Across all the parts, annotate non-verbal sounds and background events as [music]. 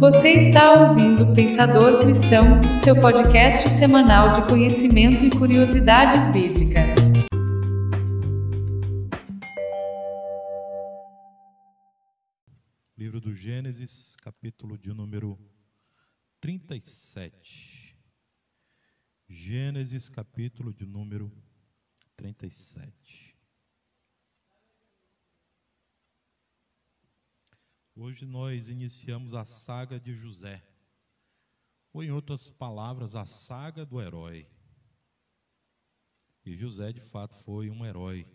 Você está ouvindo Pensador Cristão, o seu podcast semanal de conhecimento e curiosidades bíblicas. Livro do Gênesis, capítulo de número 37. Gênesis, capítulo de número 37. Hoje nós iniciamos a saga de José, ou em outras palavras, a saga do herói. E José, de fato, foi um herói,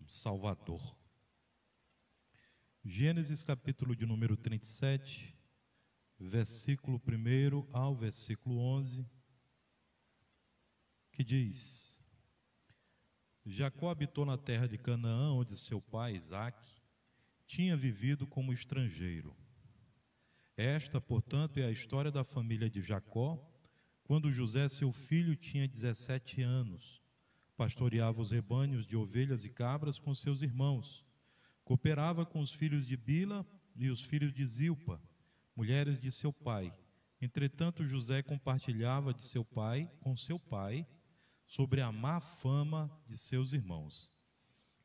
um salvador. Gênesis capítulo de número 37, versículo 1 ao versículo 11, que diz: Jacó habitou na terra de Canaã, onde seu pai Isaque tinha vivido como estrangeiro. Esta, portanto, é a história da família de Jacó, quando José, seu filho, tinha 17 anos. Pastoreava os rebanhos de ovelhas e cabras com seus irmãos. Cooperava com os filhos de Bila e os filhos de Zilpa, mulheres de seu pai. Entretanto, José compartilhava de seu pai com seu pai sobre a má fama de seus irmãos.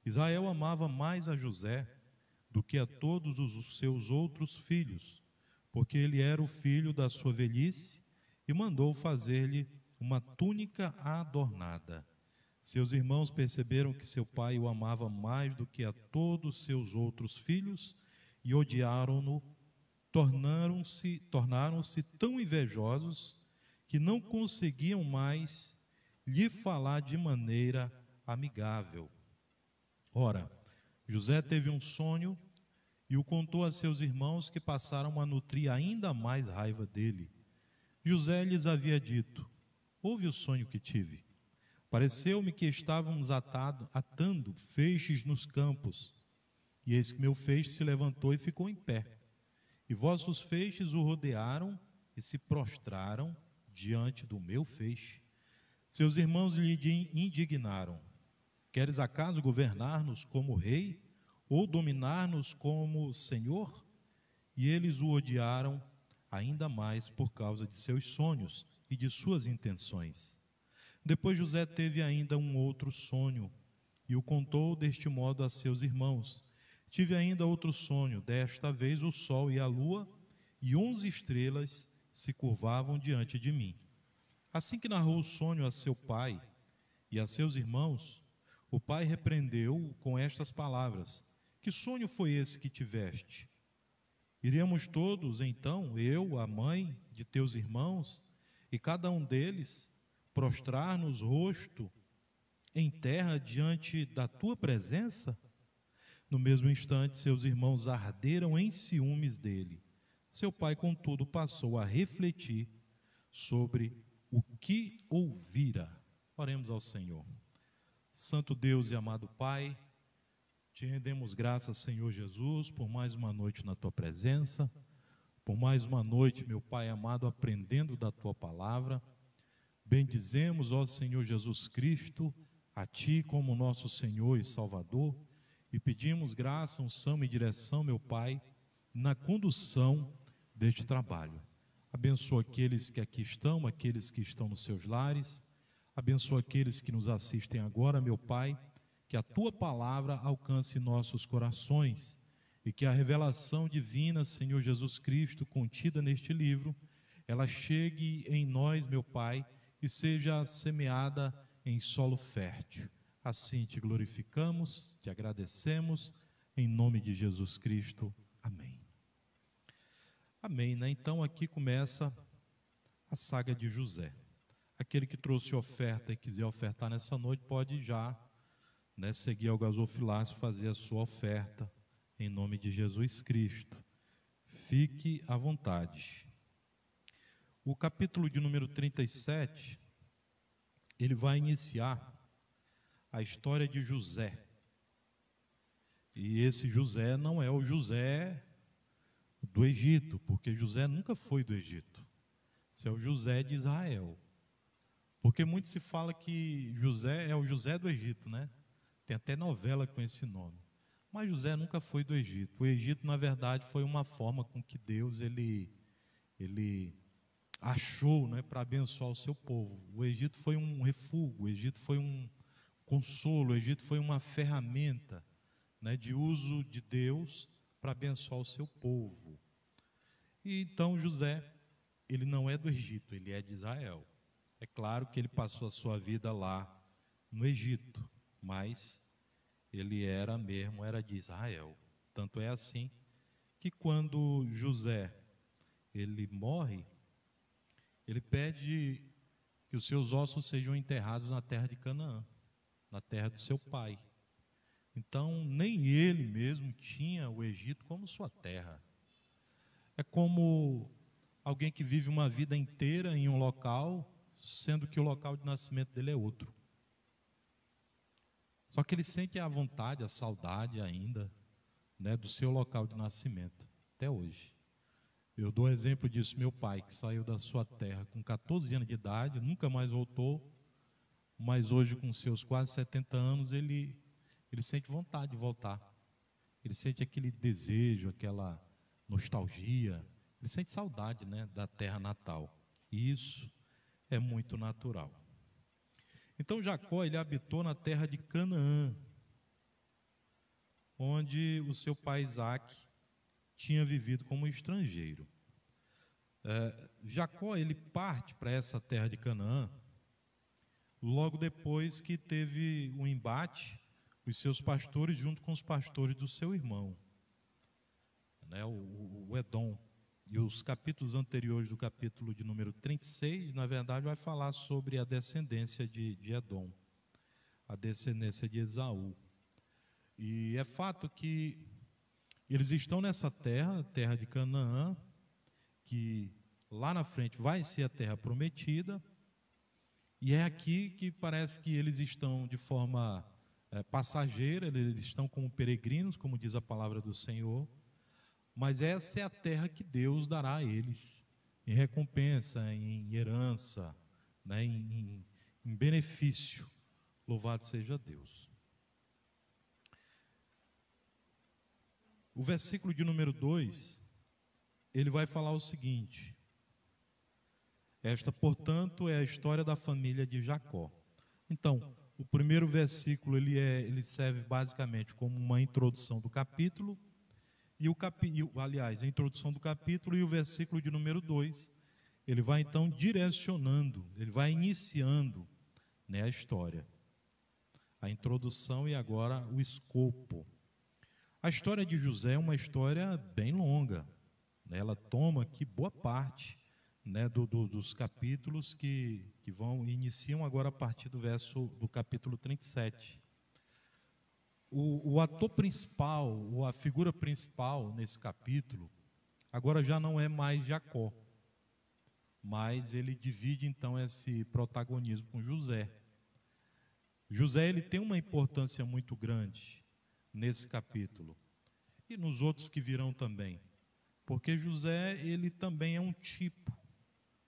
Israel amava mais a José do que a todos os seus outros filhos, porque ele era o filho da sua velhice e mandou fazer-lhe uma túnica adornada. Seus irmãos perceberam que seu pai o amava mais do que a todos seus outros filhos e odiaram-no, tornaram-se tornaram-se tão invejosos que não conseguiam mais lhe falar de maneira amigável. Ora, José teve um sonho e o contou a seus irmãos que passaram a nutrir ainda mais raiva dele. José lhes havia dito: Ouve o sonho que tive. Pareceu-me que estávamos atado, atando feixes nos campos. E eis que meu feixe se levantou e ficou em pé. E vossos feixes o rodearam e se prostraram diante do meu feixe. Seus irmãos lhe indignaram: Queres acaso governar-nos como rei? Ou dominar-nos como Senhor? E eles o odiaram ainda mais por causa de seus sonhos e de suas intenções. Depois José teve ainda um outro sonho e o contou deste modo a seus irmãos. Tive ainda outro sonho, desta vez o sol e a lua e onze estrelas se curvavam diante de mim. Assim que narrou o sonho a seu pai e a seus irmãos, o pai repreendeu com estas palavras: que sonho foi esse que tiveste? Iremos todos, então, eu, a mãe de teus irmãos, e cada um deles, prostrar-nos rosto em terra diante da tua presença? No mesmo instante, seus irmãos arderam em ciúmes dele. Seu pai, contudo, passou a refletir sobre o que ouvira. Oremos ao Senhor. Santo Deus e amado Pai, te rendemos graças, Senhor Jesus, por mais uma noite na tua presença, por mais uma noite, meu Pai amado, aprendendo da tua palavra. Bendizemos, ó Senhor Jesus Cristo, a ti como nosso Senhor e Salvador, e pedimos graça, unção e direção, meu Pai, na condução deste trabalho. Abençoa aqueles que aqui estão, aqueles que estão nos seus lares, abençoa aqueles que nos assistem agora, meu Pai que a tua palavra alcance nossos corações e que a revelação divina, Senhor Jesus Cristo, contida neste livro, ela chegue em nós, meu Pai, e seja semeada em solo fértil. Assim te glorificamos, te agradecemos, em nome de Jesus Cristo. Amém. Amém, né? Então aqui começa a saga de José. Aquele que trouxe oferta e quiser ofertar nessa noite pode já né, seguir ao gasofilácio, fazer a sua oferta em nome de Jesus Cristo. Fique à vontade. O capítulo de número 37, ele vai iniciar a história de José. E esse José não é o José do Egito, porque José nunca foi do Egito. Esse é o José de Israel. Porque muito se fala que José é o José do Egito, né? Tem até novela com esse nome. Mas José nunca foi do Egito. O Egito, na verdade, foi uma forma com que Deus ele, ele achou né, para abençoar o seu povo. O Egito foi um refúgio, o Egito foi um consolo, o Egito foi uma ferramenta né, de uso de Deus para abençoar o seu povo. E então José, ele não é do Egito, ele é de Israel. É claro que ele passou a sua vida lá no Egito, mas ele era mesmo, era de Israel. Tanto é assim que quando José ele morre, ele pede que os seus ossos sejam enterrados na terra de Canaã, na terra do seu pai. Então, nem ele mesmo tinha o Egito como sua terra. É como alguém que vive uma vida inteira em um local, sendo que o local de nascimento dele é outro. Só que ele sente a vontade, a saudade ainda, né, do seu local de nascimento, até hoje. Eu dou exemplo disso, meu pai, que saiu da sua terra com 14 anos de idade, nunca mais voltou, mas hoje, com seus quase 70 anos, ele, ele sente vontade de voltar. Ele sente aquele desejo, aquela nostalgia, ele sente saudade né, da terra natal. E isso é muito natural. Então Jacó ele habitou na terra de Canaã, onde o seu pai Isaac tinha vivido como estrangeiro. É, Jacó ele parte para essa terra de Canaã logo depois que teve um embate os seus pastores junto com os pastores do seu irmão, né, o, o Edom. E os capítulos anteriores do capítulo de número 36, na verdade, vai falar sobre a descendência de, de Edom, a descendência de Esaú. E é fato que eles estão nessa terra, terra de Canaã, que lá na frente vai ser a terra prometida, e é aqui que parece que eles estão de forma é, passageira, eles estão como peregrinos, como diz a palavra do Senhor, mas essa é a terra que Deus dará a eles, em recompensa, em herança, né, em, em benefício. Louvado seja Deus. O versículo de número 2, ele vai falar o seguinte: Esta, portanto, é a história da família de Jacó. Então, o primeiro versículo ele, é, ele serve basicamente como uma introdução do capítulo, e o capi, aliás, a introdução do capítulo e o versículo de número 2, ele vai então direcionando, ele vai iniciando né, a história. A introdução e agora o escopo. A história de José é uma história bem longa. Né? Ela toma aqui boa parte né, do, do, dos capítulos que, que vão iniciam agora a partir do verso do capítulo 37. O, o ator principal, ou a figura principal nesse capítulo, agora já não é mais Jacó, mas ele divide então esse protagonismo com José. José ele tem uma importância muito grande nesse capítulo e nos outros que virão também. Porque José, ele também é um tipo.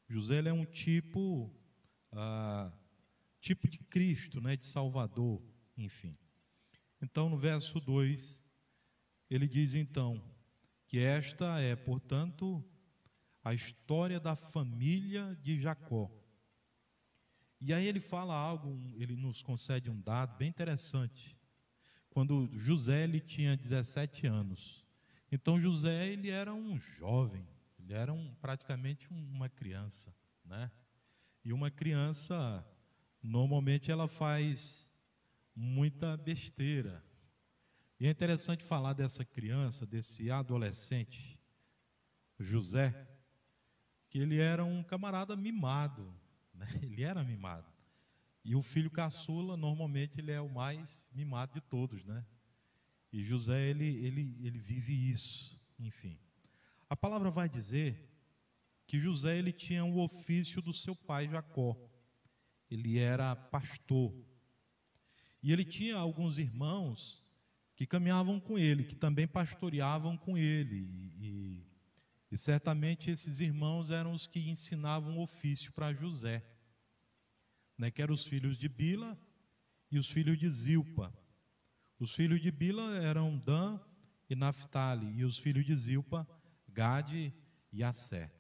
José ele é um tipo, ah, tipo de Cristo, né, de Salvador, enfim. Então, no verso 2, ele diz então que esta é, portanto, a história da família de Jacó. E aí ele fala algo, ele nos concede um dado bem interessante quando José ele tinha 17 anos. Então José ele era um jovem, ele era um, praticamente uma criança, né? E uma criança normalmente ela faz muita besteira. E é interessante falar dessa criança, desse adolescente, José, que ele era um camarada mimado, né? [laughs] ele era mimado. E o filho caçula, normalmente, ele é o mais mimado de todos, né? E José, ele, ele, ele vive isso, enfim. A palavra vai dizer que José, ele tinha o ofício do seu pai Jacó. Ele era pastor. E ele tinha alguns irmãos que caminhavam com ele, que também pastoreavam com ele. E, e, certamente esses irmãos eram os que ensinavam ofício para José né, que eram os filhos de Bila e os filhos de Zilpa. Os filhos de Bila eram Dan e Naphtali, e os filhos de Zilpa, Gade e Assé.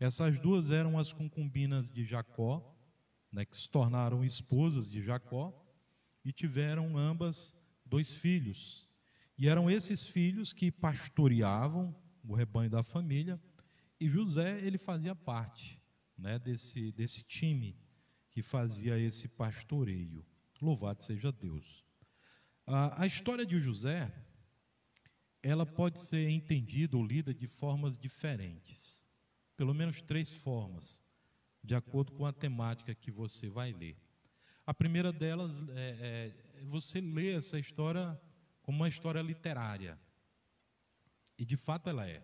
Essas duas eram as concubinas de Jacó, né, que se tornaram esposas de Jacó, e tiveram ambas dois filhos. E eram esses filhos que pastoreavam o rebanho da família, e José, ele fazia parte né, desse, desse time que fazia esse pastoreio. Louvado seja Deus. A, a história de José, ela pode ser entendida ou lida de formas diferentes, pelo menos três formas, de acordo com a temática que você vai ler. A primeira delas é, é você lê essa história como uma história literária. E de fato ela é.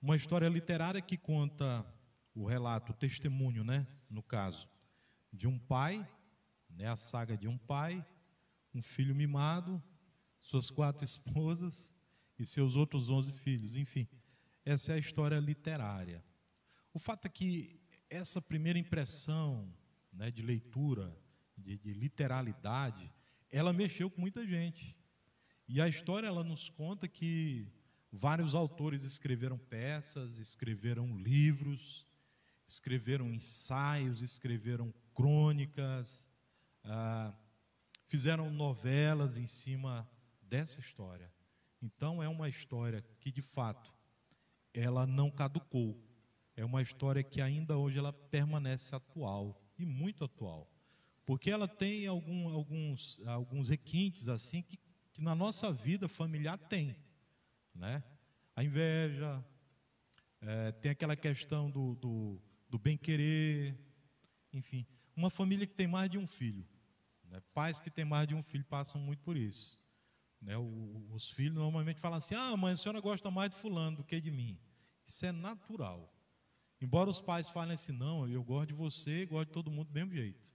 Uma história literária que conta o relato, o testemunho, né, no caso, de um pai, né, a saga de um pai, um filho mimado, suas quatro [laughs] esposas e seus outros onze filhos, enfim. Essa é a história literária. O fato é que essa primeira impressão né, de leitura, de, de literalidade, ela mexeu com muita gente. E a história ela nos conta que vários autores escreveram peças, escreveram livros, escreveram ensaios, escreveram crônicas, ah, fizeram novelas em cima dessa história. Então é uma história que de fato ela não caducou. É uma história que ainda hoje ela permanece atual e muito atual, porque ela tem algum, alguns alguns requintes assim que, que na nossa vida familiar tem, né? A inveja, é, tem aquela questão do, do, do bem querer, enfim, uma família que tem mais de um filho. Né? Pais que têm mais de um filho passam muito por isso. Né? O, os filhos normalmente falam assim: ah, mãe, a senhora gosta mais de Fulano do que de mim. Isso é natural. Embora os pais falem assim: não, eu gosto de você, gosto de todo mundo do mesmo jeito.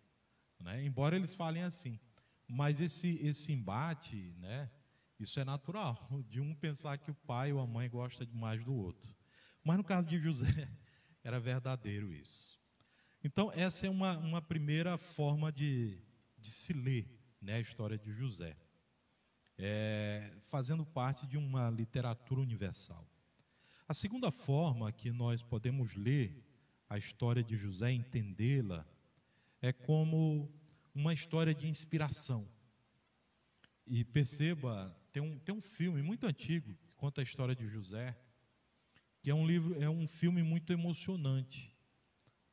Né? Embora eles falem assim. Mas esse, esse embate, né? Isso é natural, de um pensar que o pai ou a mãe gosta demais do outro. Mas no caso de José, [laughs] era verdadeiro isso. Então, essa é uma, uma primeira forma de, de se ler né, a história de José, é, fazendo parte de uma literatura universal. A segunda forma que nós podemos ler a história de José, entendê-la, é como uma história de inspiração. E perceba, tem um, tem um filme muito antigo que conta a história de José, que é um livro, é um filme muito emocionante.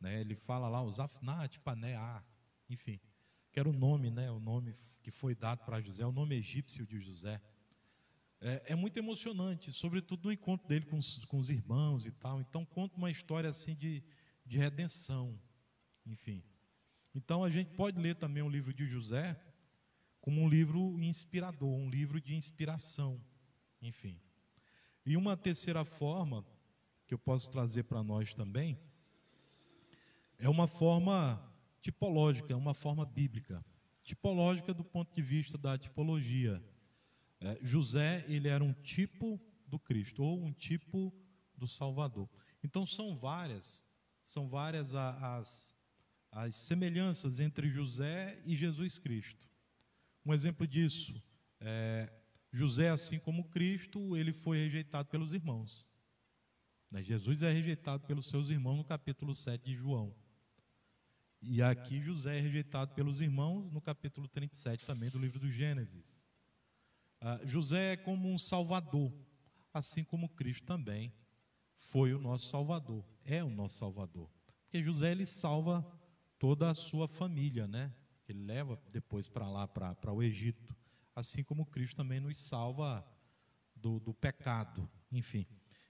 Né? Ele fala lá, os Afnat, Paneá, enfim, que era o nome, né? o nome que foi dado para José, o nome egípcio de José. É, é, muito emocionante, sobretudo no encontro dele com os, com os irmãos e tal. Então, conta uma história assim de, de redenção, enfim. Então, a gente pode ler também o livro de José como um livro inspirador, um livro de inspiração, enfim. E uma terceira forma que eu posso trazer para nós também é uma forma tipológica, é uma forma bíblica. Tipológica do ponto de vista da tipologia. É, José, ele era um tipo do Cristo, ou um tipo do Salvador. Então são várias, são várias as, as semelhanças entre José e Jesus Cristo. Um exemplo disso, é, José, assim como Cristo, ele foi rejeitado pelos irmãos. Né, Jesus é rejeitado pelos seus irmãos no capítulo 7 de João. E aqui José é rejeitado pelos irmãos no capítulo 37 também do livro do Gênesis. Ah, José é como um salvador, assim como Cristo também foi o nosso salvador, é o nosso salvador. Porque José ele salva toda a sua família, né? Ele leva depois para lá, para o Egito, assim como Cristo também nos salva do, do pecado, enfim.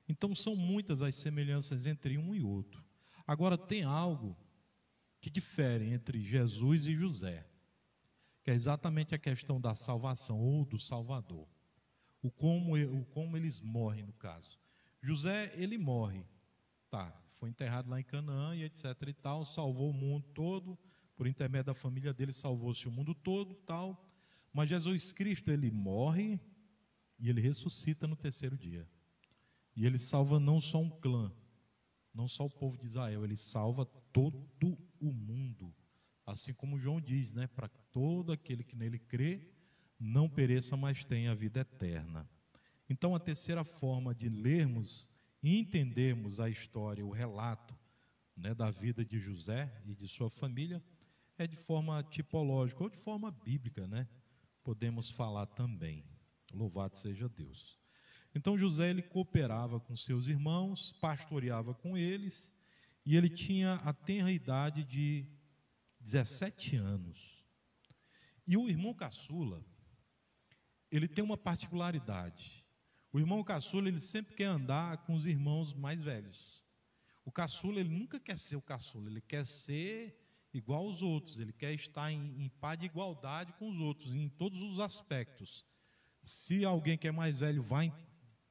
Então são muitas as semelhanças entre um e outro. Agora tem algo que diferem entre Jesus e José, que é exatamente a questão da salvação ou do Salvador. O como, o como eles morrem, no caso. José, ele morre, foi enterrado lá em Canaã e etc e tal, salvou o mundo todo, por intermédio da família dele salvou-se o mundo todo, tal. Mas Jesus Cristo, ele morre e ele ressuscita no terceiro dia. E ele salva não só um clã, não só o povo de Israel, ele salva todo o mundo. Assim como João diz, né, para todo aquele que nele crê, não pereça, mas tenha a vida eterna. Então, a terceira forma de lermos e entendermos a história, o relato né, da vida de José e de sua família, é de forma tipológica ou de forma bíblica, né? Podemos falar também. Louvado seja Deus. Então José ele cooperava com seus irmãos, pastoreava com eles, e ele tinha a tenra idade de 17 anos. E o irmão caçula, ele tem uma particularidade. O irmão caçula, ele sempre quer andar com os irmãos mais velhos. O caçula, ele nunca quer ser o caçula, ele quer ser igual aos outros, ele quer estar em, em paz de igualdade com os outros, em todos os aspectos. Se alguém que é mais velho vai em,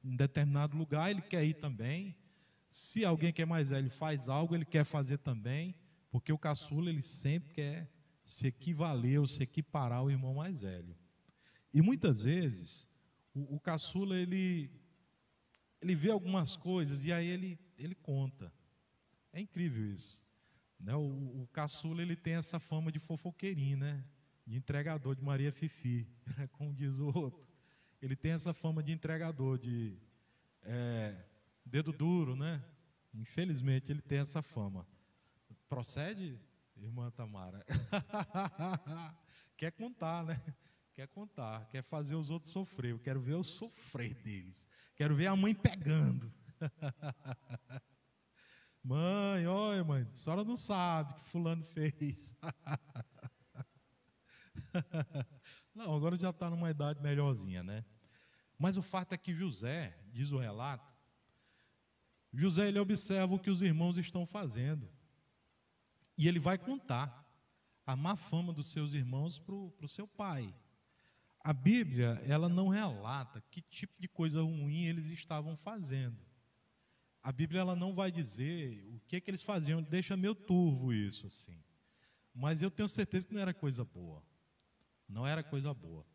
em determinado lugar, ele quer ir também. Se alguém que é mais velho faz algo, ele quer fazer também, porque o caçula, ele sempre quer se equivaler ou se equiparar ao irmão mais velho. E muitas vezes, o, o caçula, ele, ele vê algumas coisas e aí ele, ele conta. É incrível isso. Né? O, o caçula ele tem essa fama de fofoqueirinho, né? de entregador de Maria Fifi, [laughs] como diz o outro. Ele tem essa fama de entregador, de é, dedo duro, né? Infelizmente ele tem essa fama. Procede, irmã Tamara? [laughs] quer contar, né? Quer contar, quer fazer os outros sofrer. Eu quero ver eu sofrer deles. Quero ver a mãe pegando. [laughs] Mãe, olha, mãe, a senhora não sabe o que fulano fez. [laughs] não, agora já está numa idade melhorzinha, né? Mas o fato é que José, diz o relato, José ele observa o que os irmãos estão fazendo. E ele vai contar a má fama dos seus irmãos para o seu pai. A Bíblia, ela não relata que tipo de coisa ruim eles estavam fazendo. A Bíblia ela não vai dizer o que, que eles faziam, deixa meio turvo isso assim. Mas eu tenho certeza que não era coisa boa. Não era coisa boa.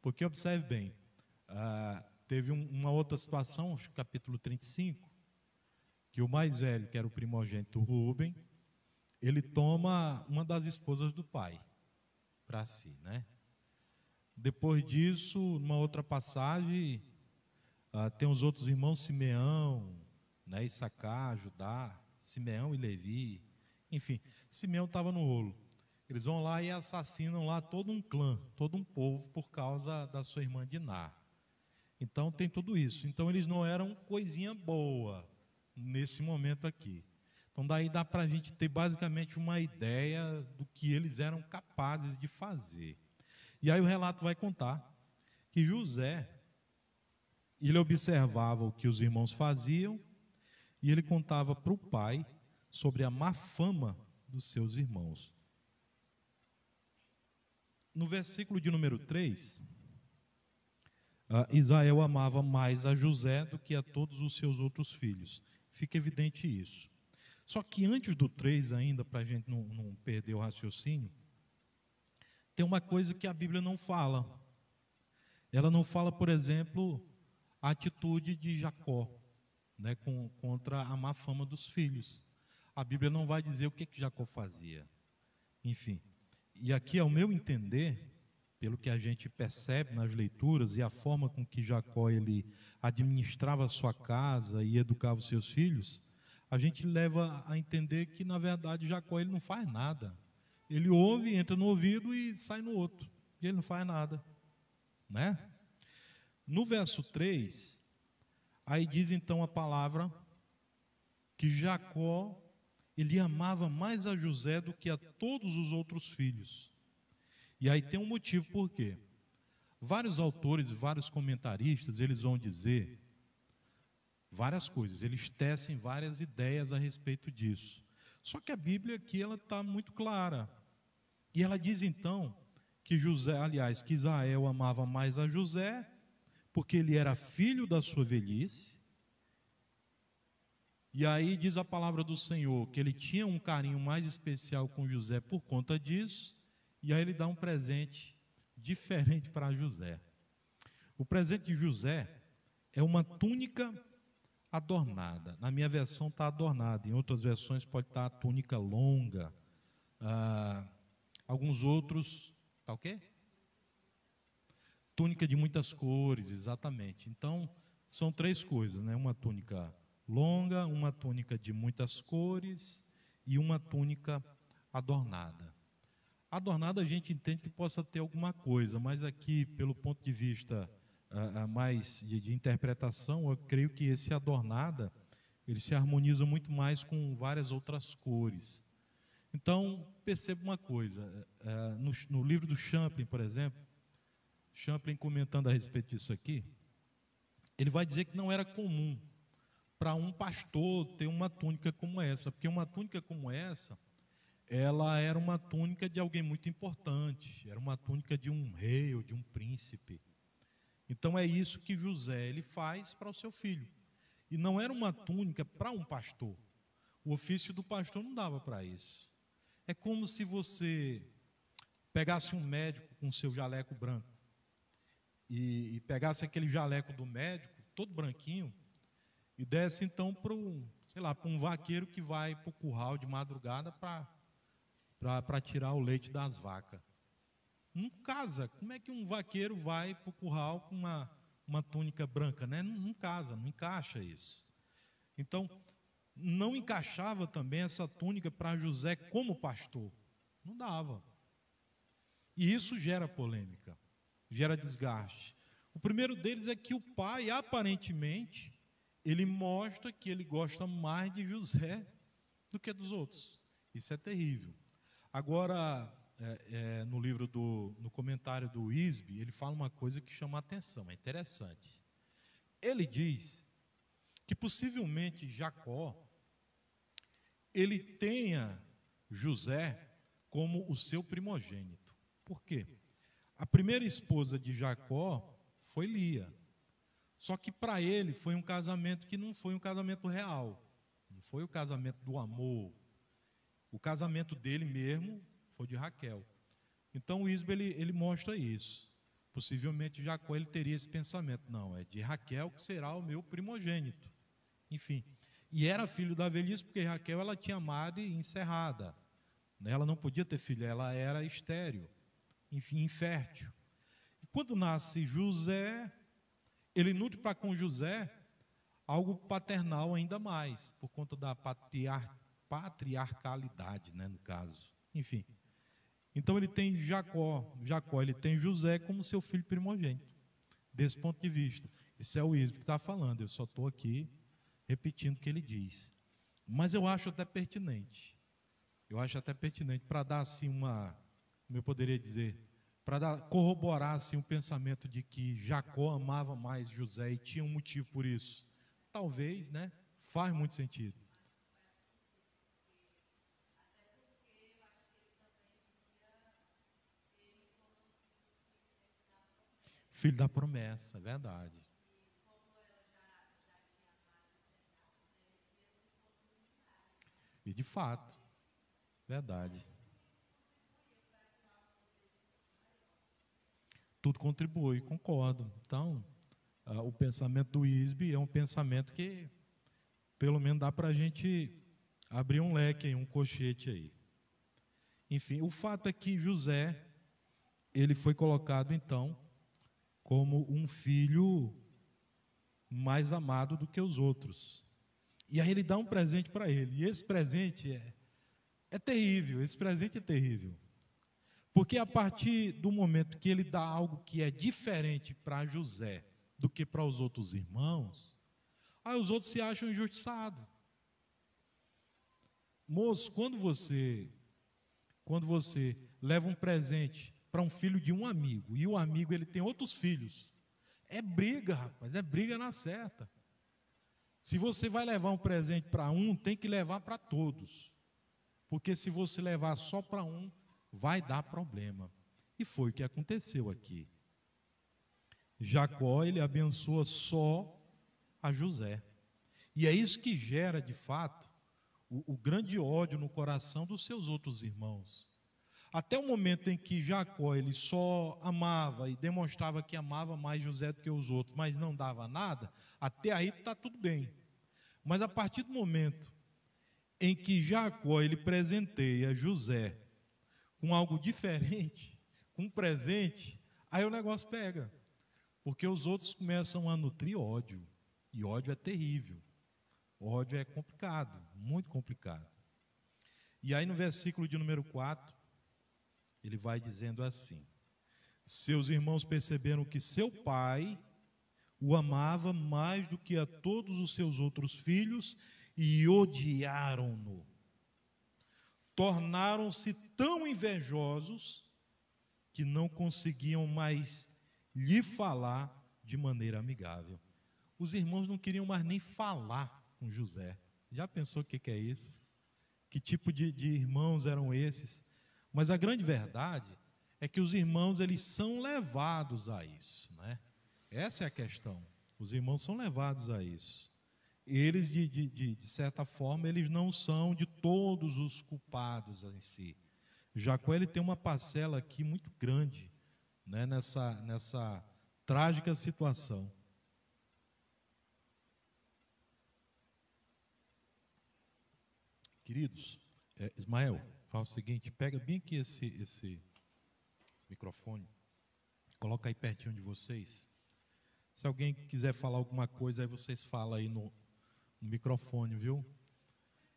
Porque observe bem, ah, teve um, uma outra situação, capítulo 35, que o mais velho, que era o primogênito Rubem, ele toma uma das esposas do pai para si, né? Depois disso, numa outra passagem, ah, tem os outros irmãos Simeão, né, Issacar, Judá, Simeão e Levi, enfim, Simeão estava no rolo. Eles vão lá e assassinam lá todo um clã, todo um povo por causa da sua irmã Diná. Então tem tudo isso. Então eles não eram coisinha boa nesse momento aqui. Então daí dá para a gente ter basicamente uma ideia do que eles eram capazes de fazer. E aí o relato vai contar que José ele observava o que os irmãos faziam e ele contava para o pai sobre a má fama dos seus irmãos. No versículo de número 3, uh, Israel amava mais a José do que a todos os seus outros filhos. Fica evidente isso. Só que antes do 3, ainda, para a gente não, não perder o raciocínio, tem uma coisa que a Bíblia não fala. Ela não fala, por exemplo, a atitude de Jacó né, com, contra a má fama dos filhos. A Bíblia não vai dizer o que, que Jacó fazia. Enfim, e aqui, ao meu entender, pelo que a gente percebe nas leituras e a forma com que Jacó ele administrava a sua casa e educava os seus filhos, a gente leva a entender que na verdade Jacó ele não faz nada. Ele ouve, entra no ouvido e sai no outro. E ele não faz nada, né? No verso 3, Aí diz então a palavra que Jacó ele amava mais a José do que a todos os outros filhos. E aí tem um motivo por quê. Vários autores e vários comentaristas, eles vão dizer várias coisas, eles tecem várias ideias a respeito disso. Só que a Bíblia aqui ela está muito clara. E ela diz então que José, aliás, que Israel amava mais a José porque ele era filho da sua velhice. E aí diz a palavra do Senhor que ele tinha um carinho mais especial com José por conta disso, e aí ele dá um presente diferente para José. O presente de José é uma túnica adornada. Na minha versão está adornada, em outras versões pode estar tá a túnica longa. Ah, alguns outros, tá o quê? túnica de muitas cores, exatamente. Então, são três coisas, né? Uma túnica longa, uma túnica de muitas cores e uma túnica adornada. Adornada a gente entende que possa ter alguma coisa, mas aqui, pelo ponto de vista mais de, de, interpretação, eu creio que esse adornada ele se harmoniza muito mais com várias outras cores. Então, perceba uma coisa: uh, no, no livro do Champlin, por exemplo, Champlin comentando a respeito disso aqui, ele vai dizer que não era comum para um pastor ter uma túnica como essa, porque uma túnica como essa, ela era uma túnica de alguém muito importante, era uma túnica de um rei ou de um príncipe. Então é isso que José ele faz para o seu filho. E não era uma túnica para um pastor. O ofício do pastor não dava para isso. É como se você pegasse um médico com seu jaleco branco e, e pegasse aquele jaleco do médico, todo branquinho, e desse então para um, sei lá, para um vaqueiro que vai para o curral de madrugada para tirar o leite das vacas. Não casa. Como é que um vaqueiro vai para o curral com uma, uma túnica branca? Né? Não, não casa, não encaixa isso. Então, não encaixava também essa túnica para José como pastor. Não dava. E isso gera polêmica gera desgaste. O primeiro deles é que o pai, aparentemente, ele mostra que ele gosta mais de José do que dos outros. Isso é terrível. Agora, é, é, no livro do, no comentário do Isby, ele fala uma coisa que chama a atenção, é interessante. Ele diz que possivelmente Jacó ele tenha José como o seu primogênito. Por quê? A primeira esposa de Jacó foi Lia. Só que para ele foi um casamento que não foi um casamento real. Não foi o casamento do amor. O casamento dele mesmo foi de Raquel. Então o Isbe ele, ele mostra isso. Possivelmente Jacó ele teria esse pensamento, não, é de Raquel que será o meu primogênito. Enfim, e era filho da velhice porque Raquel ela tinha Mari encerrada. Ela não podia ter filho, ela era estéril enfim, infértil. E quando nasce José, ele nutre para com José algo paternal ainda mais, por conta da patriar, patriarcalidade, né, no caso. Enfim. Então ele tem Jacó, Jacó, ele tem José como seu filho primogênito. Desse ponto de vista. Isso é o Isbo que está falando, eu só estou aqui repetindo o que ele diz. Mas eu acho até pertinente. Eu acho até pertinente para dar assim uma como eu poderia dizer, para corroborar assim, o pensamento de que Jacó amava mais José e tinha um motivo por isso. Talvez, né? Faz muito sentido. Filho da promessa, verdade. E de fato, verdade. tudo contribui, concordo. Então, uh, o pensamento do ISB é um pensamento que, pelo menos, dá para a gente abrir um leque, um cochete aí. Enfim, o fato é que José, ele foi colocado, então, como um filho mais amado do que os outros. E aí ele dá um presente para ele. E esse presente é, é terrível, esse presente é terrível. Porque a partir do momento que ele dá algo que é diferente para José do que para os outros irmãos, aí os outros se acham injustiçados. Moço, quando você quando você leva um presente para um filho de um amigo e o amigo ele tem outros filhos, é briga, rapaz, é briga na certa. Se você vai levar um presente para um, tem que levar para todos. Porque se você levar só para um, vai dar problema. E foi o que aconteceu aqui. Jacó, ele abençoa só a José. E é isso que gera, de fato, o, o grande ódio no coração dos seus outros irmãos. Até o momento em que Jacó ele só amava e demonstrava que amava mais José do que os outros, mas não dava nada, até aí está tudo bem. Mas a partir do momento em que Jacó ele presenteia José com algo diferente, [laughs] com um presente, aí o negócio pega. Porque os outros começam a nutrir ódio. E ódio é terrível. ódio é complicado, muito complicado. E aí no versículo de número 4, ele vai dizendo assim: Seus irmãos perceberam que seu pai o amava mais do que a todos os seus outros filhos e odiaram-no. Tornaram-se tão invejosos que não conseguiam mais lhe falar de maneira amigável. Os irmãos não queriam mais nem falar com José. Já pensou o que, é isso? Que tipo de, de irmãos eram esses? Mas a grande verdade é que os irmãos eles são levados a isso, né? Essa é a questão. Os irmãos são levados a isso. Eles, de, de, de, de certa forma, eles não são de todos os culpados em si. Jacó ele tem uma parcela aqui muito grande né, nessa, nessa trágica situação. Queridos, é, Ismael, fala o seguinte: pega bem aqui esse, esse, esse microfone, coloca aí pertinho de vocês. Se alguém quiser falar alguma coisa, aí vocês falam aí no, no microfone, viu?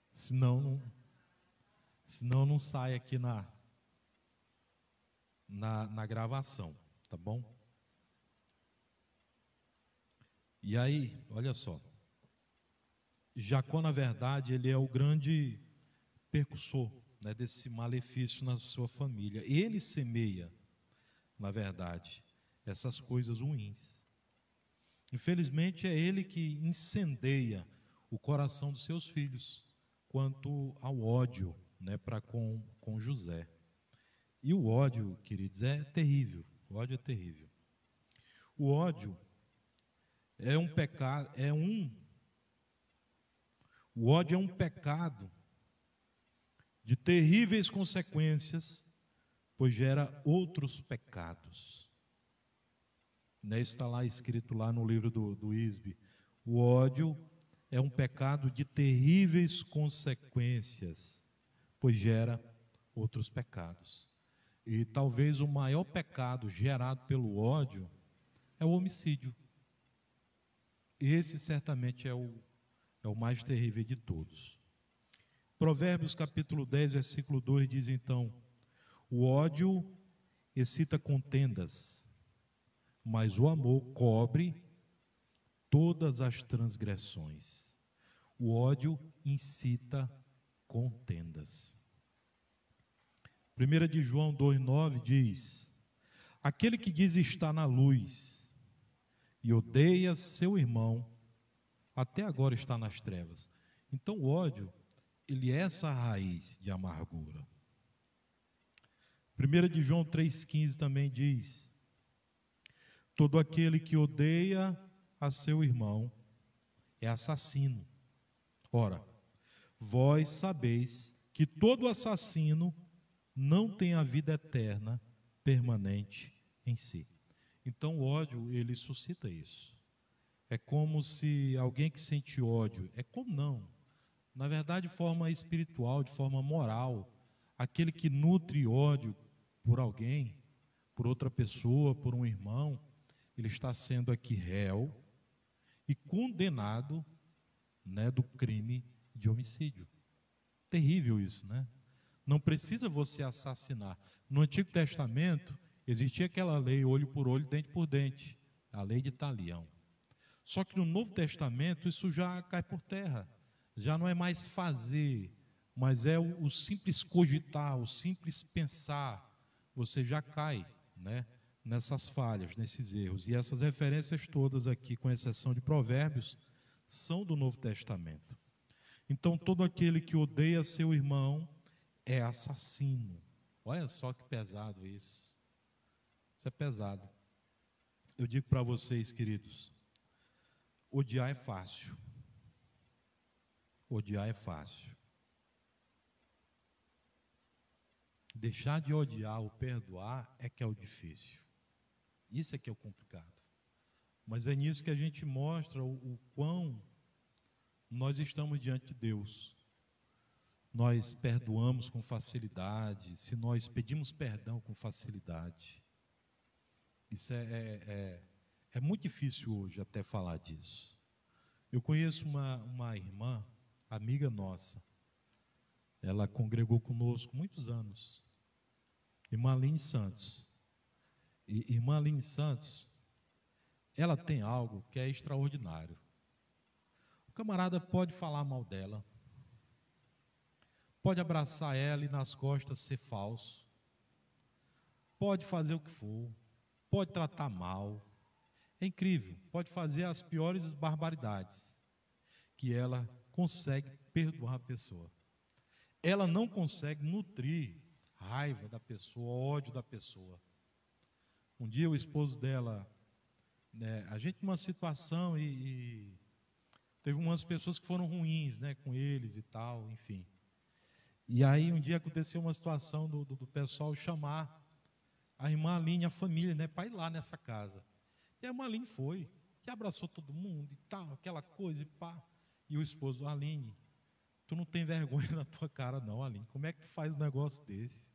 Senão não, senão não sai aqui na, na, na gravação, tá bom? E aí, olha só. Jacó, na verdade, ele é o grande percussor né, desse malefício na sua família. Ele semeia, na verdade, essas coisas ruins. Infelizmente, é ele que incendeia o coração dos seus filhos quanto ao ódio né, para com, com José. E o ódio, queridos, é terrível. O ódio é terrível. O ódio é um pecado, é um. O ódio é um pecado de terríveis consequências, pois gera outros pecados. Né, está lá escrito lá no livro do, do Isbe. O ódio é um pecado de terríveis consequências, pois gera outros pecados. E talvez o maior pecado gerado pelo ódio é o homicídio. Esse certamente é o, é o mais terrível de todos. Provérbios capítulo 10, versículo 2 diz então: O ódio excita contendas, mas o amor cobre todas as transgressões. O ódio incita contendas. 1 de João 2,9 diz: Aquele que diz estar na luz e odeia seu irmão, até agora está nas trevas. Então o ódio, ele é essa raiz de amargura. 1 de João 3,15 também diz: Todo aquele que odeia a seu irmão é assassino. Ora, vós sabeis que todo assassino não tem a vida eterna permanente em si. Então o ódio, ele suscita isso. É como se alguém que sente ódio, é como não. Na verdade, de forma espiritual, de forma moral, aquele que nutre ódio por alguém, por outra pessoa, por um irmão, ele está sendo aqui réu e condenado né, do crime de homicídio. Terrível isso, né? Não precisa você assassinar. No Antigo Testamento existia aquela lei olho por olho, dente por dente, a lei de Talião. Só que no Novo Testamento isso já cai por terra. Já não é mais fazer, mas é o, o simples cogitar, o simples pensar. Você já cai, né? nessas falhas, nesses erros. E essas referências todas aqui, com exceção de Provérbios, são do Novo Testamento. Então, todo aquele que odeia seu irmão é assassino. Olha só que pesado isso. Isso é pesado. Eu digo para vocês, queridos, odiar é fácil. Odiar é fácil. Deixar de odiar ou perdoar é que é o difícil. Isso é que é o complicado. Mas é nisso que a gente mostra o, o quão nós estamos diante de Deus. Nós perdoamos com facilidade, se nós pedimos perdão com facilidade. Isso é, é, é, É muito difícil hoje até falar disso. Eu conheço uma, uma irmã, amiga nossa. Ela congregou conosco muitos anos. Irmã Aline Santos. E, irmã Aline Santos, ela tem algo que é extraordinário. O camarada pode falar mal dela, pode abraçar ela e nas costas ser falso, pode fazer o que for, pode tratar mal, é incrível, pode fazer as piores barbaridades, que ela consegue perdoar a pessoa. Ela não consegue nutrir raiva da pessoa, ódio da pessoa. Um dia o esposo dela, né, a gente numa situação e, e teve umas pessoas que foram ruins, né, com eles e tal, enfim. E aí um dia aconteceu uma situação do, do, do pessoal chamar a irmã Aline, a família, né, para ir lá nessa casa. E a Maline foi, que abraçou todo mundo e tal, aquela coisa e pá. E o esposo, Aline, tu não tem vergonha [laughs] na tua cara não, Aline. Como é que tu faz um negócio desse?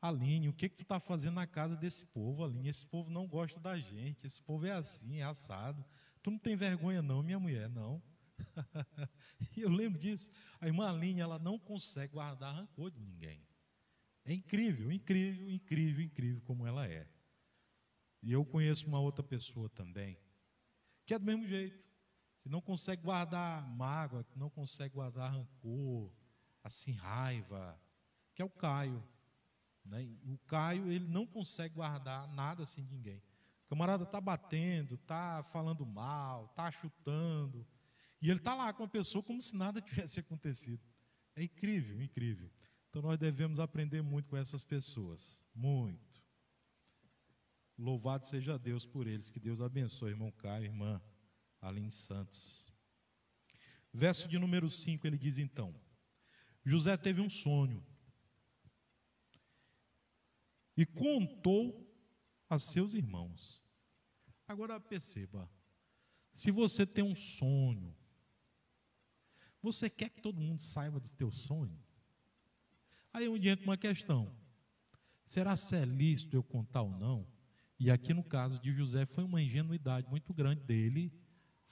Aline, o que que tu está fazendo na casa desse povo, Aline? Esse povo não gosta da gente, esse povo é assim, é assado. Tu não tem vergonha não, minha mulher, não. [laughs] e eu lembro disso. A irmã Aline, ela não consegue guardar rancor de ninguém. É incrível, incrível, incrível, incrível como ela é. E eu conheço uma outra pessoa também, que é do mesmo jeito, que não consegue guardar mágoa, que não consegue guardar rancor, assim, raiva, que é o Caio. Né? O Caio, ele não consegue guardar nada assim de ninguém. O camarada está batendo, está falando mal, está chutando, e ele está lá com a pessoa como se nada [laughs] tivesse acontecido. É incrível, incrível. Então nós devemos aprender muito com essas pessoas, muito. Louvado seja Deus por eles. Que Deus abençoe, irmão Caio, irmã Aline Santos. Verso de número 5, ele diz então: José teve um sonho e contou a seus irmãos. Agora perceba, se você tem um sonho, você quer que todo mundo saiba do teu sonho? Aí onde entra uma questão: será se é lícito eu contar ou não? E aqui no caso de José foi uma ingenuidade muito grande dele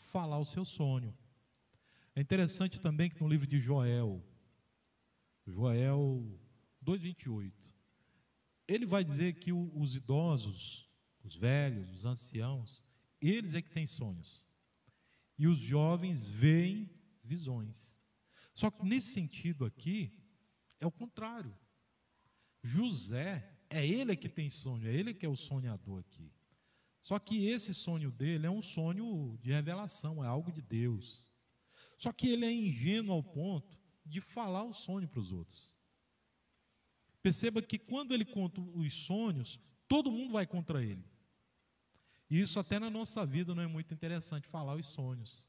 falar o seu sonho. É interessante também que no livro de Joel, Joel 2:28, ele vai dizer que os idosos, os velhos, os anciãos, eles é que têm sonhos. E os jovens veem visões. Só que nesse sentido aqui é o contrário. José é ele que tem sonho, é ele que é o sonhador aqui. Só que esse sonho dele é um sonho de revelação, é algo de Deus. Só que ele é ingênuo ao ponto de falar o sonho para os outros. Perceba que quando ele conta os sonhos, todo mundo vai contra ele. E isso até na nossa vida não é muito interessante falar os sonhos.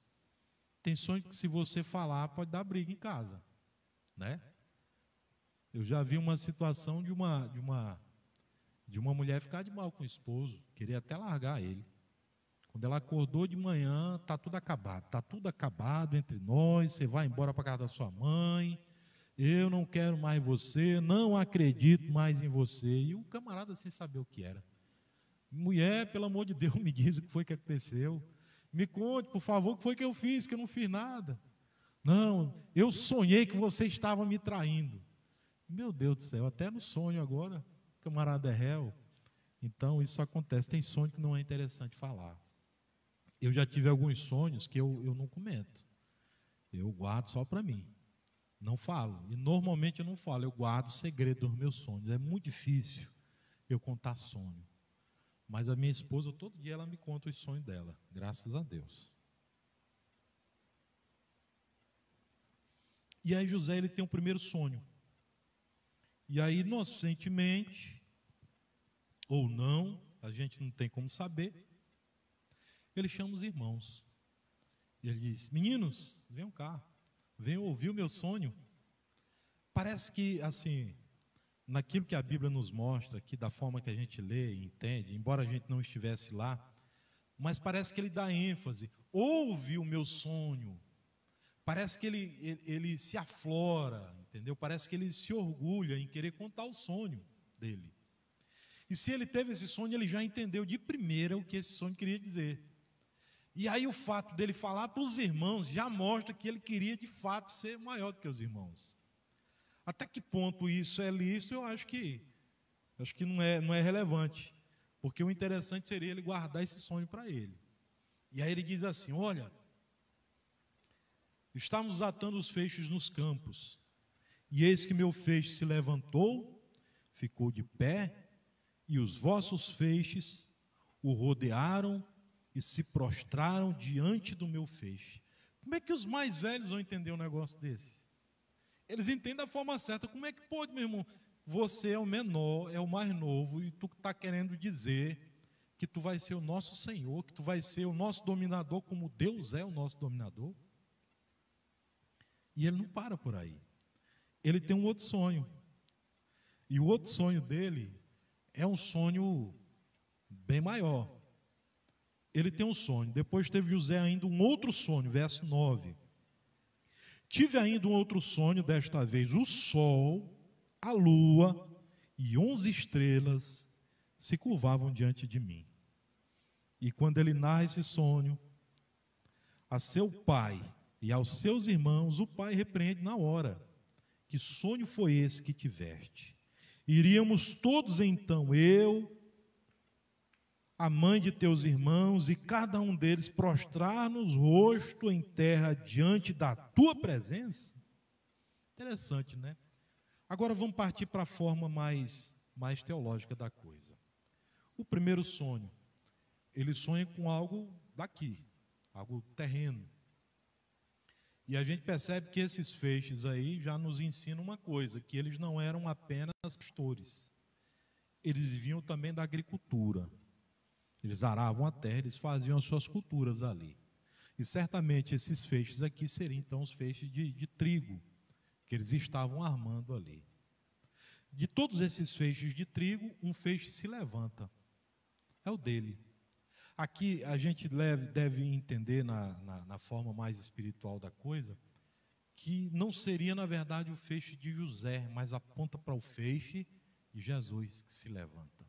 Tem sonho que se você falar pode dar briga em casa, né? Eu já vi uma situação de uma de uma de uma mulher ficar de mal com o esposo, queria até largar ele. Quando ela acordou de manhã, tá tudo acabado, tá tudo acabado entre nós, você vai embora para casa da sua mãe, eu não quero mais você, não acredito mais em você. E o camarada sem saber o que era. Mulher, pelo amor de Deus, [laughs] me diz o que foi que aconteceu. Me conte, por favor, o que foi que eu fiz, que eu não fiz nada. Não, eu sonhei que você estava me traindo. Meu Deus do céu, até no sonho agora camarada é réu. Então, isso acontece. Tem sonho que não é interessante falar. Eu já tive alguns sonhos que eu, eu não comento. Eu guardo só para mim. Não falo. E normalmente eu não falo. Eu guardo o segredo dos meus sonhos. É muito difícil eu contar sonho. Mas a minha esposa, todo dia, ela me conta os sonhos dela. Graças a Deus. E aí José ele tem um primeiro sonho. E aí, inocentemente, ou não, a gente não tem como saber, ele chama os irmãos. E ele diz: Meninos, venham cá, venham ouvir o meu sonho. Parece que, assim, naquilo que a Bíblia nos mostra, que da forma que a gente lê e entende, embora a gente não estivesse lá, mas parece que ele dá ênfase. Ouve o meu sonho. Parece que ele, ele, ele se aflora, entendeu? Parece que ele se orgulha em querer contar o sonho dele. E se ele teve esse sonho, ele já entendeu de primeira o que esse sonho queria dizer. E aí o fato dele falar para os irmãos já mostra que ele queria de fato ser maior do que os irmãos. Até que ponto isso é lícito, eu acho que acho que não é, não é relevante. Porque o interessante seria ele guardar esse sonho para ele. E aí ele diz assim: Olha, estávamos atando os feixes nos campos, e eis que meu feixe se levantou, ficou de pé, e os vossos feixes o rodearam e se prostraram diante do meu feixe. Como é que os mais velhos vão entender um negócio desse? Eles entendem da forma certa. Como é que pode, meu irmão? Você é o menor, é o mais novo, e tu está querendo dizer que tu vai ser o nosso Senhor, que tu vai ser o nosso dominador, como Deus é o nosso dominador? E ele não para por aí. Ele tem um outro sonho. E o outro sonho dele é um sonho bem maior ele tem um sonho. Depois teve José ainda um outro sonho, verso 9. Tive ainda um outro sonho, desta vez o sol, a lua e onze estrelas se curvavam diante de mim. E quando ele narra esse sonho, a seu pai e aos seus irmãos, o pai repreende na hora: Que sonho foi esse que tiveste? Iríamos todos então, eu, a mãe de teus irmãos e cada um deles prostrar-nos rosto em terra diante da tua presença? Interessante, né? Agora vamos partir para a forma mais, mais teológica da coisa. O primeiro sonho, ele sonha com algo daqui, algo terreno. E a gente percebe que esses feixes aí já nos ensinam uma coisa, que eles não eram apenas pastores. Eles vinham também da agricultura. Eles aravam a terra, eles faziam as suas culturas ali. E certamente esses feixes aqui seriam então os feixes de, de trigo que eles estavam armando ali. De todos esses feixes de trigo, um feixe se levanta. É o dele. Aqui a gente deve, deve entender, na, na, na forma mais espiritual da coisa, que não seria, na verdade, o feixe de José, mas aponta para o feixe de Jesus que se levanta.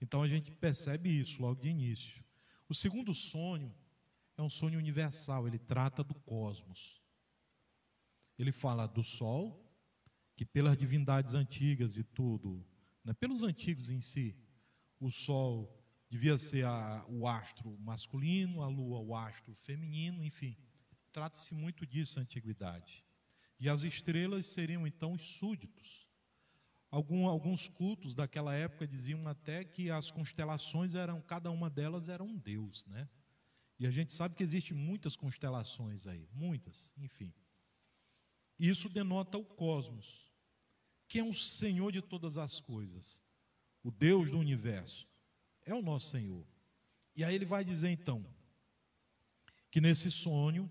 Então a gente percebe isso logo de início. O segundo sonho é um sonho universal, ele trata do cosmos. Ele fala do Sol, que pelas divindades antigas e tudo, né, pelos antigos em si, o Sol devia ser a, o astro masculino, a Lua o astro feminino, enfim. Trata-se muito disso na antiguidade. E as estrelas seriam então os súditos, Algum, alguns cultos daquela época diziam até que as constelações eram, cada uma delas era um deus, né? E a gente sabe que existem muitas constelações aí, muitas, enfim. Isso denota o cosmos, que é um Senhor de todas as coisas, o Deus do universo, é o nosso Senhor. E aí ele vai dizer então que nesse sonho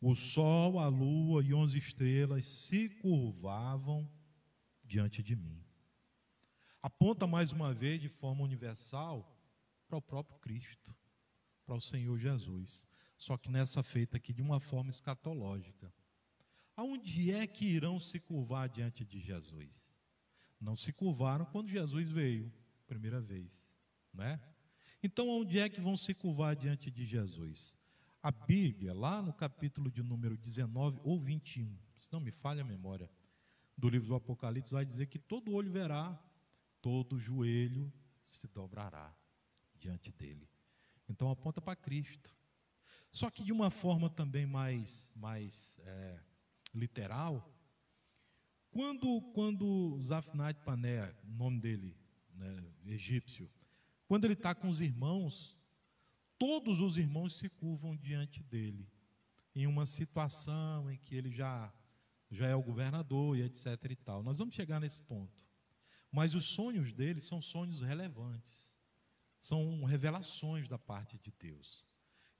o sol, a lua e onze estrelas se curvavam diante de mim. Aponta mais uma vez de forma universal para o próprio Cristo, para o Senhor Jesus. Só que nessa feita aqui de uma forma escatológica. Aonde é que irão se curvar diante de Jesus? Não se curvaram quando Jesus veio, primeira vez, né? Então, onde é que vão se curvar diante de Jesus? A Bíblia, lá no capítulo de número 19 ou 21, se não me falha a memória, do livro do Apocalipse, vai dizer que todo olho verá, todo joelho se dobrará diante dele. Então aponta para Cristo. Só que de uma forma também mais, mais é, literal, quando, quando Zafnat Pané, o nome dele, né, egípcio, quando ele está com os irmãos, todos os irmãos se curvam diante dele, em uma situação em que ele já, já é o governador e etc e tal. Nós vamos chegar nesse ponto. Mas os sonhos dele são sonhos relevantes, são revelações da parte de Deus,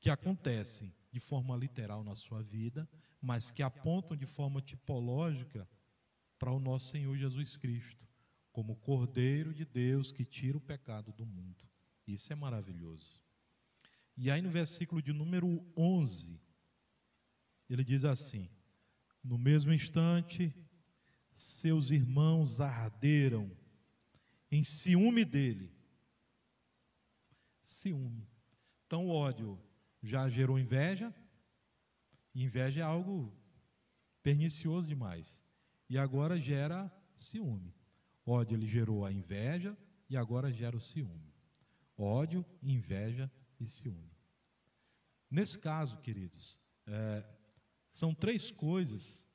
que acontecem de forma literal na sua vida, mas que apontam de forma tipológica para o nosso Senhor Jesus Cristo, como Cordeiro de Deus que tira o pecado do mundo. Isso é maravilhoso. E aí no versículo de número 11, ele diz assim: No mesmo instante, seus irmãos arderam em ciúme dele. Ciúme. Então o ódio já gerou inveja, e inveja é algo pernicioso demais. E agora gera ciúme. Ódio ele gerou a inveja e agora gera o ciúme. Ódio, inveja e ciúme. Nesse caso, queridos, é, são três coisas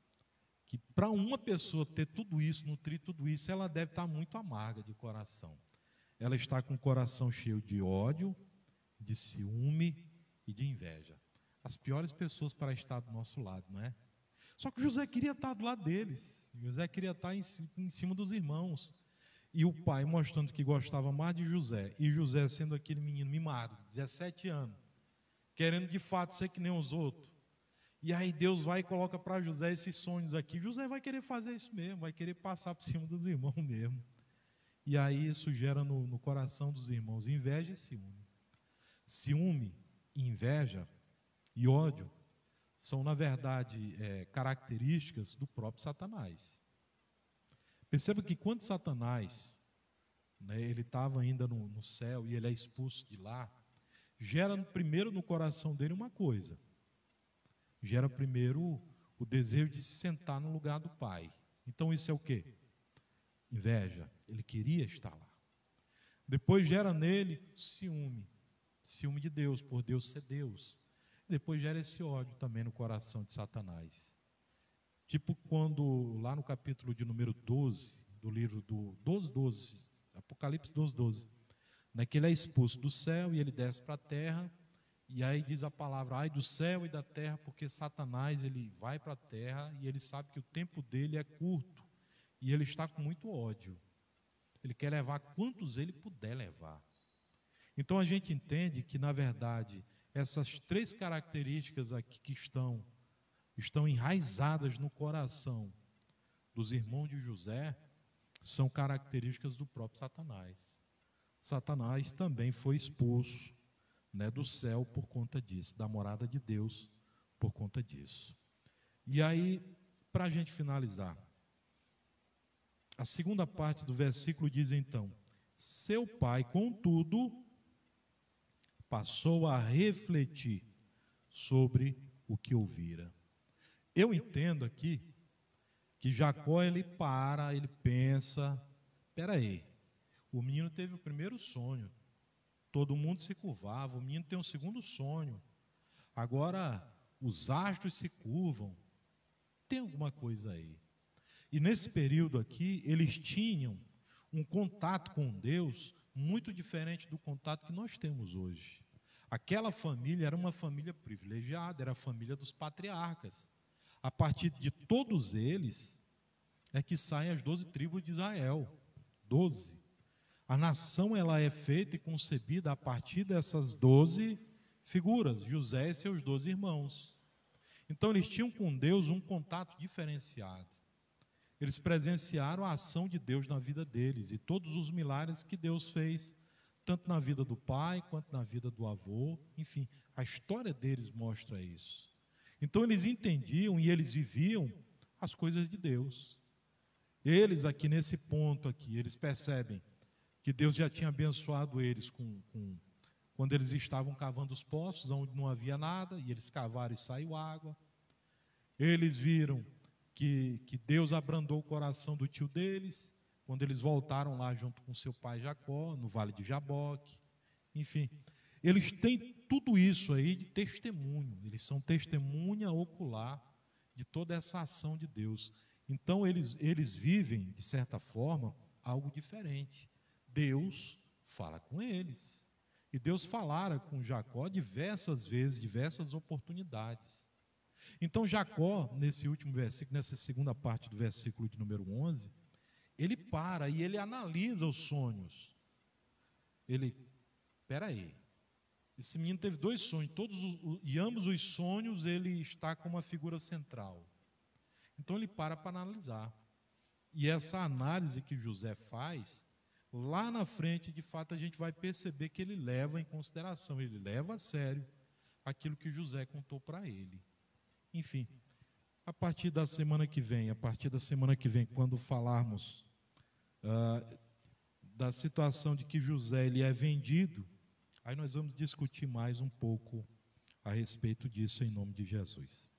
que para uma pessoa ter tudo isso, nutrir tudo isso, ela deve estar muito amarga de coração. Ela está com o coração cheio de ódio, de ciúme e de inveja. As piores pessoas para estar do nosso lado, não é? Só que José queria estar do lado deles. José queria estar em, cima dos irmãos. E o pai mostrando que gostava mais de José. E José sendo aquele menino mimado, 17 anos, querendo de fato ser que nem os outros. E aí Deus vai e coloca para José esses sonhos aqui. José vai querer fazer isso mesmo, vai querer passar por cima dos irmãos [laughs] mesmo. E aí isso gera no, no coração dos irmãos inveja e ciúme. Ciúme, inveja e ódio são, na verdade, é, características do próprio Satanás. Perceba que quando Satanás, né, ele estava ainda no, no céu e ele é expulso de lá, gera primeiro no coração dele uma coisa. Gera primeiro o desejo de se sentar no lugar do pai. Então isso é o quê? Inveja. Ele queria estar lá. Depois gera nele ciúme. Ciúme de Deus, por Deus ser Deus. Depois gera esse ódio também no coração de Satanás. Tipo quando, lá no capítulo de número 12, do livro do 12, 12, Apocalipse 12, 12, né, que ele é expulso do céu e ele desce para a terra, e aí diz a palavra, ai do céu e da terra, porque Satanás ele vai para a terra e ele sabe que o tempo dele é curto, e ele está com muito ódio. Ele quer levar quantos ele puder levar. Então a gente entende que, na verdade, essas três características aqui que estão, estão enraizadas no coração dos irmãos de José são características do próprio Satanás. Satanás também foi expulso né, do céu por conta disso, da morada de Deus por conta disso. E aí, para a gente finalizar, a segunda parte do versículo diz então: Seu pai, contudo, passou a refletir sobre o que ouvira. Eu entendo aqui que Jacó ele para, ele pensa, espera aí, o menino teve o primeiro sonho, todo mundo se curvava, o menino tem um segundo sonho, agora os astros se curvam, tem alguma coisa aí. E nesse período aqui, eles tinham um contato com Deus muito diferente do contato que nós temos hoje. Aquela família era uma família privilegiada, era a família dos patriarcas. A partir de todos eles é que saem as doze tribos de Israel. Doze. A nação ela é feita e concebida a partir dessas doze figuras, José e seus doze irmãos. Então eles tinham com Deus um contato diferenciado. Eles presenciaram a ação de Deus na vida deles e todos os milagres que Deus fez tanto na vida do pai quanto na vida do avô, enfim, a história deles mostra isso. Então eles entendiam e eles viviam as coisas de Deus. Eles aqui nesse ponto aqui, eles percebem que Deus já tinha abençoado eles com, com quando eles estavam cavando os poços onde não havia nada e eles cavaram e saiu água. Eles viram que, que Deus abrandou o coração do tio deles quando eles voltaram lá junto com seu pai Jacó, no vale de Jaboque, enfim, eles têm tudo isso aí de testemunho, eles são testemunha ocular de toda essa ação de Deus. Então eles, eles vivem, de certa forma, algo diferente. Deus fala com eles. E Deus falara com Jacó diversas vezes, diversas oportunidades. Então Jacó, nesse último versículo, nessa segunda parte do versículo de número 11, ele para e ele analisa os sonhos. Ele, espera aí, esse menino teve dois sonhos, todos os, e ambos os sonhos ele está com uma figura central. Então ele para para analisar. E essa análise que José faz, lá na frente, de fato, a gente vai perceber que ele leva em consideração, ele leva a sério aquilo que José contou para ele. Enfim, a partir da semana que vem, a partir da semana que vem, quando falarmos uh, da situação de que José ele é vendido, aí nós vamos discutir mais um pouco a respeito disso em nome de Jesus.